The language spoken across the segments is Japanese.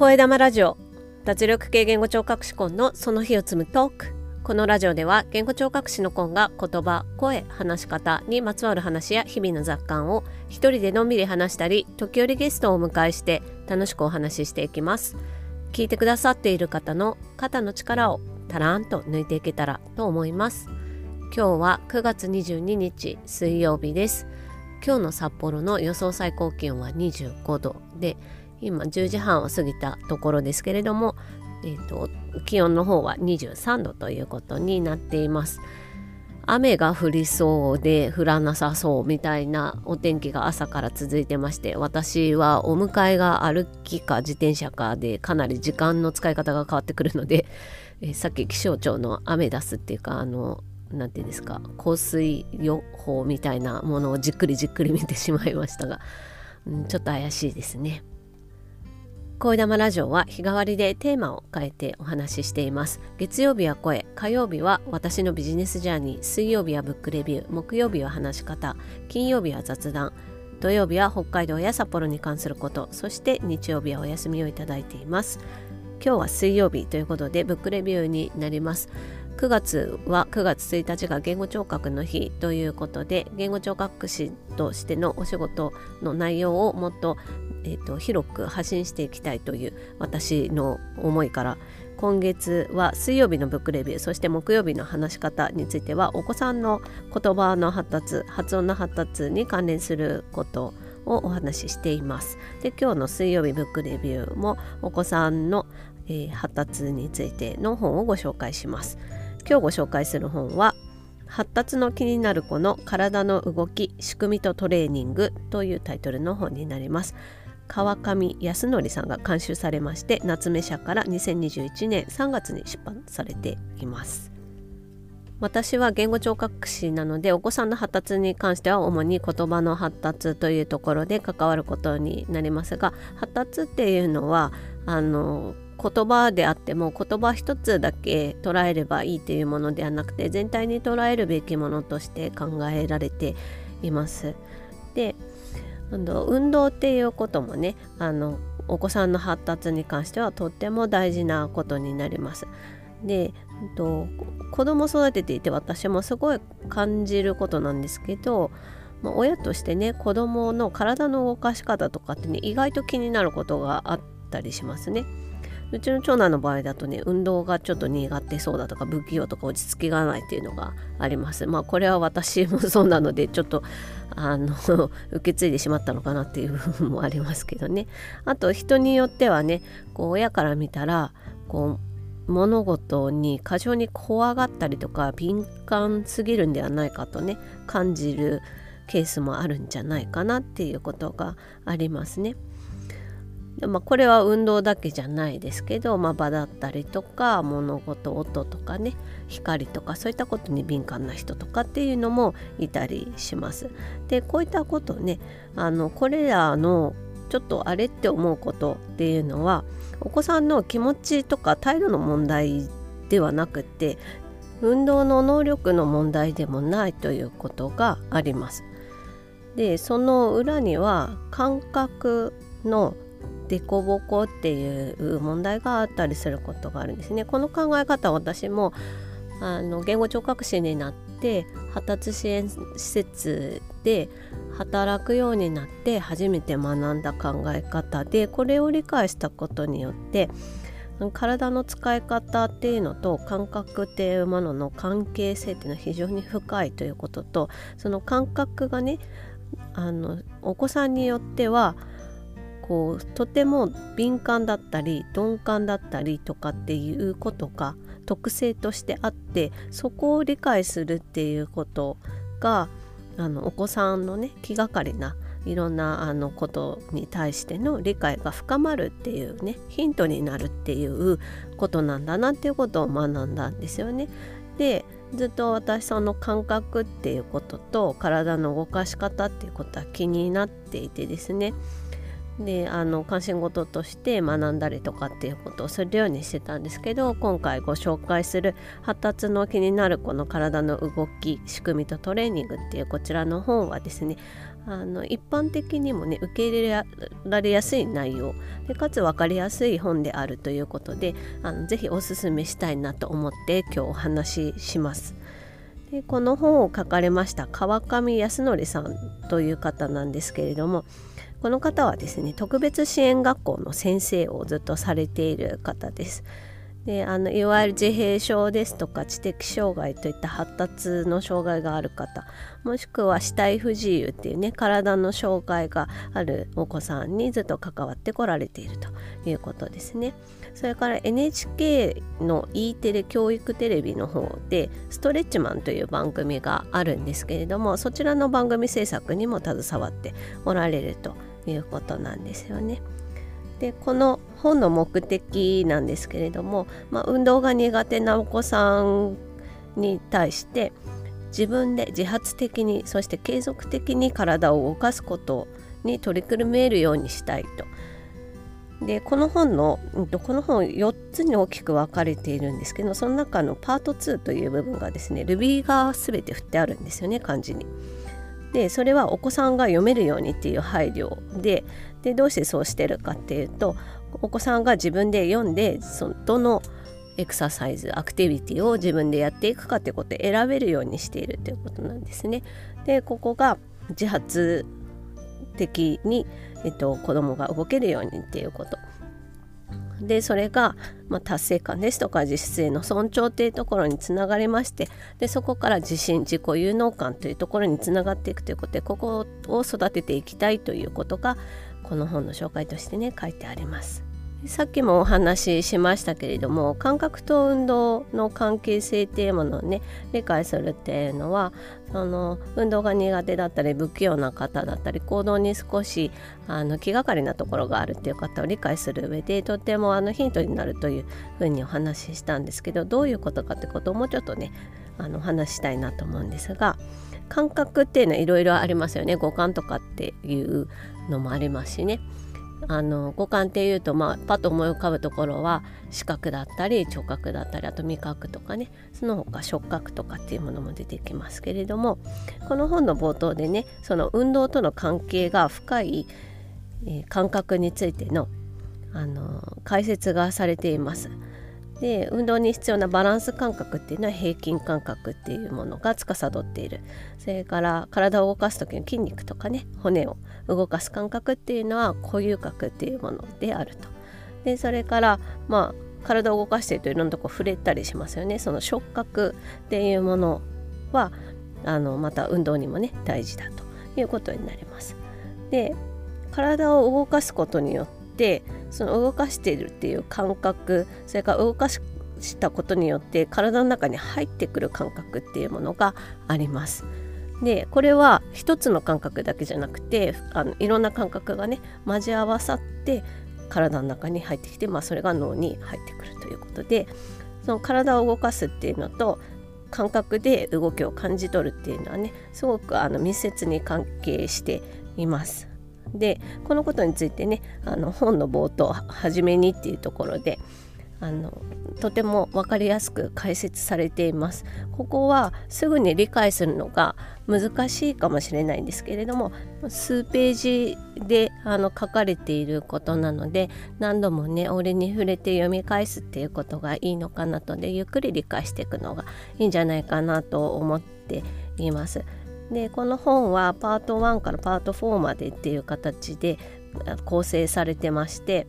声玉ラジオ。脱力系言語聴覚士コンのその日を積むトーク。このラジオでは言語聴覚士のコンが言葉声話し方にまつわる話や日々の雑感を一人でのんびり話したり時折ゲストをお迎えして楽しくお話ししていきます。聞いてくださっている方の肩の力をたらんと抜いていけたらと思います。今日は9月22日水曜日です。今日の札幌の予想最高気温は25度で今10時半を過ぎたところですけれども、えーと、気温の方は23度ということになっています雨が降りそうで降らなさそうみたいなお天気が朝から続いてまして私はお迎えが歩きか自転車かでかなり時間の使い方が変わってくるので、えー、さっき気象庁のアメダスっていうかあの何て言うんですか降水予報みたいなものをじっくりじっくり見てしまいましたが、うん、ちょっと怪しいですね。声玉ラジオは日替わりでテーマを変えてお話ししています。月曜日は声、火曜日は私のビジネスジャーニー、水曜日はブックレビュー、木曜日は話し方、金曜日は雑談、土曜日は北海道や札幌に関すること、そして日曜日はお休みをいただいています。今日は水曜日ということでブックレビューになります。9月は9月1日が言語聴覚の日ということで言語聴覚士としてのお仕事の内容をもっと,、えーと、広く発信していきたいという私の思いから今月は水曜日のブックレビューそして木曜日の話し方についてはお子さんの言葉の発達発音の発達に関連することをお話ししています。で今日の水曜日ブックレビューもお子さんの、えー、発達についての本をご紹介します。今日ご紹介する本は発達の気になる子の体の動き仕組みとトレーニングというタイトルの本になります川上康則さんが監修されまして夏目社から2021年3月に出版されています私は言語聴覚士なのでお子さんの発達に関しては主に言葉の発達というところで関わることになりますが発達っていうのはあの言葉であっても言葉一つだけ捉えればいいというものではなくて全体に捉えるべきものとして考えられています。で運動っていうこともねあのお子さんの発達に関してはとっても大事なことになります。でと子供育てていて私もすごい感じることなんですけど、ま、親としてね子供の体の動かし方とかってね意外と気になることがあったりしますね。うちの長男の場合だとね運動がちょっと苦手そうだとか不器用とか落ち着きがないっていうのがありますまあこれは私もそうなのでちょっとあの 受け継いでしまったのかなっていう部分もありますけどねあと人によってはねこう親から見たらこう物事に過剰に怖がったりとか敏感すぎるんではないかとね感じるケースもあるんじゃないかなっていうことがありますね。まあ、これは運動だけじゃないですけど、まあ、場だったりとか物事音とかね光とかそういったことに敏感な人とかっていうのもいたりします。でこういったことねあのこれらのちょっとあれって思うことっていうのはお子さんの気持ちとか態度の問題ではなくて運動の能力の問題でもないということがあります。でその裏には感覚の凸凹っていう問題があったりすることがあるんですね。この考え方私もあの言語聴覚士になって発達支援施設で働くようになって初めて学んだ考え方でこれを理解したことによって体の使い方っていうのと感覚っていうものの関係性っていうのは非常に深いということとその感覚がねあのお子さんによってはこうとても敏感だったり鈍感だったりとかっていうことが特性としてあってそこを理解するっていうことがあのお子さんのね気がかりないろんなあのことに対しての理解が深まるっていうねヒントになるっていうことなんだなっていうことを学んだんですよね。でずっと私その感覚っていうことと体の動かし方っていうことは気になっていてですねであの関心事として学んだりとかっていうことをするようにしてたんですけど今回ご紹介する発達の気になるこの体の動き仕組みとトレーニングっていうこちらの本はですねあの一般的にもね受け入れられやすい内容でかつ分かりやすい本であるということであのぜひおすすめしたいなと思って今日お話しします。でこの本を書かれました川上康則さんという方なんですけれどもこの方はですね特別支援学校の先生をずっとされている方です。であのいわゆる自閉症ですとか知的障害といった発達の障害がある方もしくは死体不自由っていうね体の障害があるお子さんにずっと関わってこられているということですね。それから NHK の E テレ教育テレビの方で「ストレッチマン」という番組があるんですけれどもそちらの番組制作にも携わっておられるということなんですよね。でこの本の目的なんですけれども、まあ、運動が苦手なお子さんに対して自分で自発的にそして継続的に体を動かすことに取り組めるようにしたいと。でこの本のこの本4つに大きく分かれているんですけどその中のパート2という部分がですね Ruby が全て振ってあるんですよね漢字に。でそれはお子さんが読めるようにっていう配慮ででどうしてそうしてるかっていうとお子さんが自分で読んでそのどのエクササイズアクティビティを自分でやっていくかってことを選べるようにしているということなんですね。でここが自発的に、えっと、子供が動けるようにっていうことでそれが、まあ、達成感ですとか実質への尊重というところにつながりましてでそこから自信自己有能感というところにつながっていくということでここを育てていきたいということがこの本の紹介としてね書いてあります。さっきもお話ししましたけれども感覚と運動の関係性っていうものをね理解するっていうのはその運動が苦手だったり不器用な方だったり行動に少しあの気がかりなところがあるっていう方を理解する上でとてもあのヒントになるというふうにお話ししたんですけどどういうことかってことをもうちょっとねあの話したいなと思うんですが感覚っていうのはいろいろありますよね五感とかっていうのもありますしね。あの五感っていうと、まあ、パッと思い浮かぶところは視覚だったり聴覚だったりあと味覚とかねその他触覚とかっていうものも出てきますけれどもこの本の冒頭でねその運動との関係が深い、えー、感覚についてのあの解説がされています。で運動に必要なバランス感覚っていうのは平均感覚っていうものが司っている。それから体を動かす時の筋肉とかね骨を動かす感覚っていうのは固有覚っていうものであると。でそれからまあ体を動かしているといろんなとこ触れたりしますよね。その触覚っていうものはあのまた運動にもね大事だということになります。で体を動かすことによってその動かしているっていう感覚それから動かしたことによって体の中に入ってくる感覚っていうものがあります。でこれは一つの感覚だけじゃなくてあのいろんな感覚がね交わさって体の中に入ってきて、まあ、それが脳に入ってくるということでその体を動かすっていうのと感覚で動きを感じ取るっていうのはねすごくあの密接に関係しています。でこのことについてねあの本の冒頭「はじめに」っていうところであのとても分かりやすく解説されています。ここはすぐに理解するのが難しいかもしれないんですけれども数ページであの書かれていることなので何度もね俺に触れて読み返すっていうことがいいのかなとでゆっくり理解していくのがいいんじゃないかなと思っています。でこの本はパート1からパート4までっていう形で構成されてまして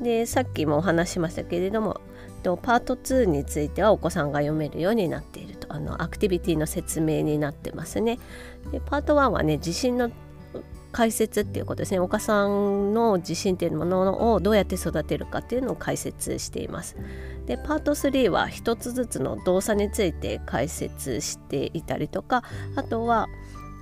でさっきもお話しましたけれどもパート2についてはお子さんが読めるようになっているとあのアクティビティの説明になってますね。でパート1はね地震の解説っていうことですねお母さんの自信っていうものをどうやって育てるかっていうのを解説しています。でパート3は一つずつの動作について解説していたりとかあとは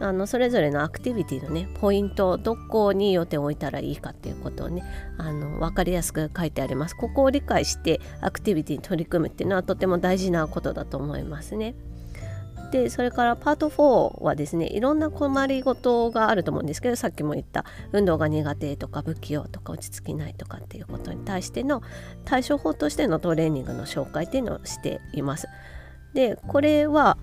あのそれぞれのアクティビティのねポイントどこに予定を置いたらいいかっていうことをねあの分かりやすく書いてあります。ここを理解してアクティビティに取り組むっていうのはとても大事なことだと思いますね。でそれからパート4はですねいろんな困りごとがあると思うんですけどさっきも言った運動が苦手とか不器用とか落ち着きないとかっていうことに対しての対処法としてのトレーニングの紹介っていうのをしています。でこれは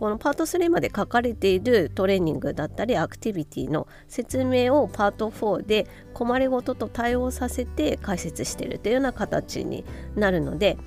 このパート3まで書かれているトレーニングだったりアクティビティの説明をパート4で困りごとと対応させて解説しているというような形になるので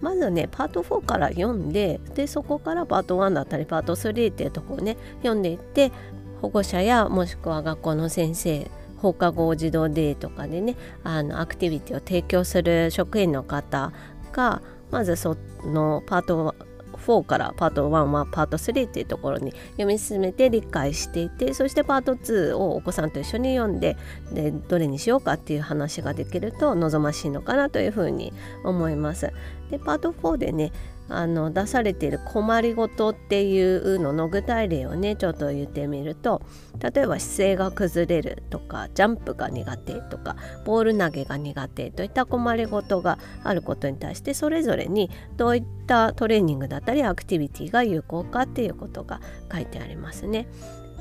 まずねパート4から読んででそこからパート1だったりパート3っていうとこをね読んでいって保護者やもしくは学校の先生放課後児童デーとかでねあのアクティビティを提供する職員の方がまずそのパート4からパート1はパート3っていうところに読み進めて理解していてそしてパート2をお子さんと一緒に読んででどれにしようかっていう話ができると望ましいのかなというふうに思います。でパート4でねあの出されている困りごとっていうのの具体例をねちょっと言ってみると例えば姿勢が崩れるとかジャンプが苦手とかボール投げが苦手といった困りごとがあることに対してそれぞれにどういったトレーニングだったりアクティビティが有効かっていうことが書いてありますね。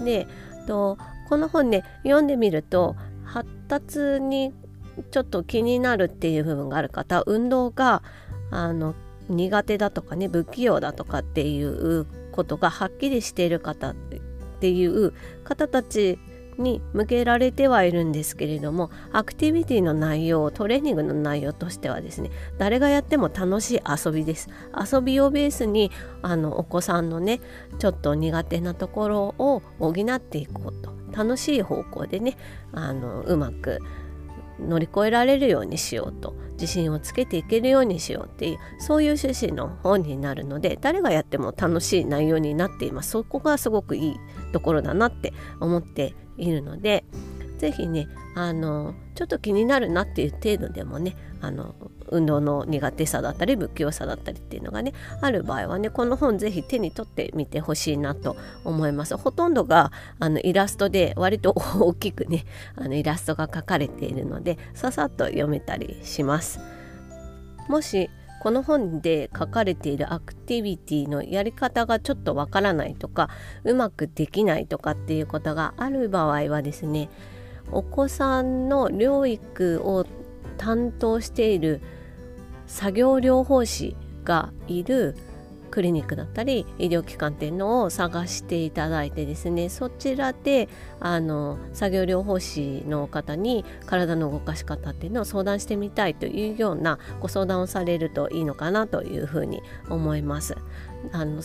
でとこの本ね読んでみると発達にちょっと気になるっていう部分がある方運動があの苦手だとかね不器用だとかっていうことがはっきりしている方っていう方たちに向けられてはいるんですけれどもアクティビティの内容トレーニングの内容としてはですね誰がやっても楽しい遊びです。遊びをベースにあのお子さんのねちょっと苦手なところを補っていこうと。楽しい方向でねあのうまく乗り越えられるようにしようと自信をつけていけるようにしようっていうそういう趣旨の本になるので誰がやっても楽しい内容になっています。そこがすごくいいところだなって思っているので是非ねあのちょっと気になるなっていう程度でもねあの運動の苦手さだったり不器用さだったりっていうのがねある場合はねこの本是非手に取ってみてほしいなと思います。ほとんどがあのイラストで割と大きくねあのイラストが描かれているのでささっと読めたりします。もしこの本で書かれているアクティビティのやり方がちょっとわからないとかうまくできないとかっていうことがある場合はですねお子さんの療育を担当している作業療法士がいるクリニックだったり医療機関っていうのを探していただいてですねそちらであの作業療法士の方に体の動かし方っていうのを相談してみたいというようなご相談をされるといいのかなというふうに思います。あの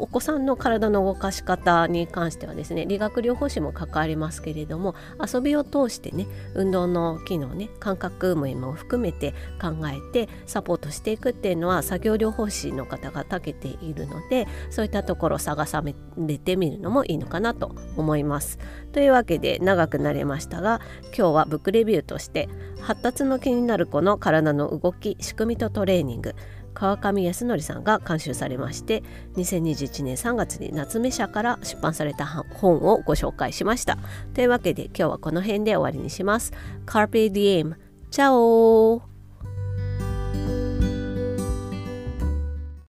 お子さんの体の動かし方に関してはですね理学療法士も関わりますけれども遊びを通してね運動の機能ね感覚面も含めて考えてサポートしていくっていうのは作業療法士の方が長けているのでそういったところを探されてみるのもいいのかなと思います。というわけで長くなりましたが今日はブックレビューとして発達の気になる子の体の動き仕組みとトレーニング川上康則さんが監修されまして2021年3月に夏目社から出版された本をご紹介しました。というわけで今日はこの辺で終わりにします。Carpe Diem チャオ